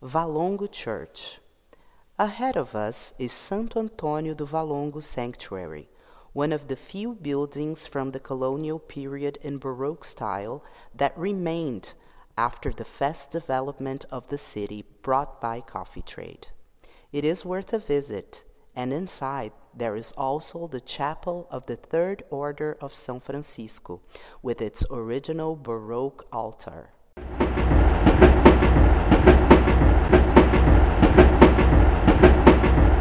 Valongo Church. Ahead of us is Santo Antônio do Valongo Sanctuary, one of the few buildings from the colonial period in Baroque style that remained after the fast development of the city brought by coffee trade. It is worth a visit, and inside there is also the chapel of the Third Order of São Francisco with its original Baroque altar.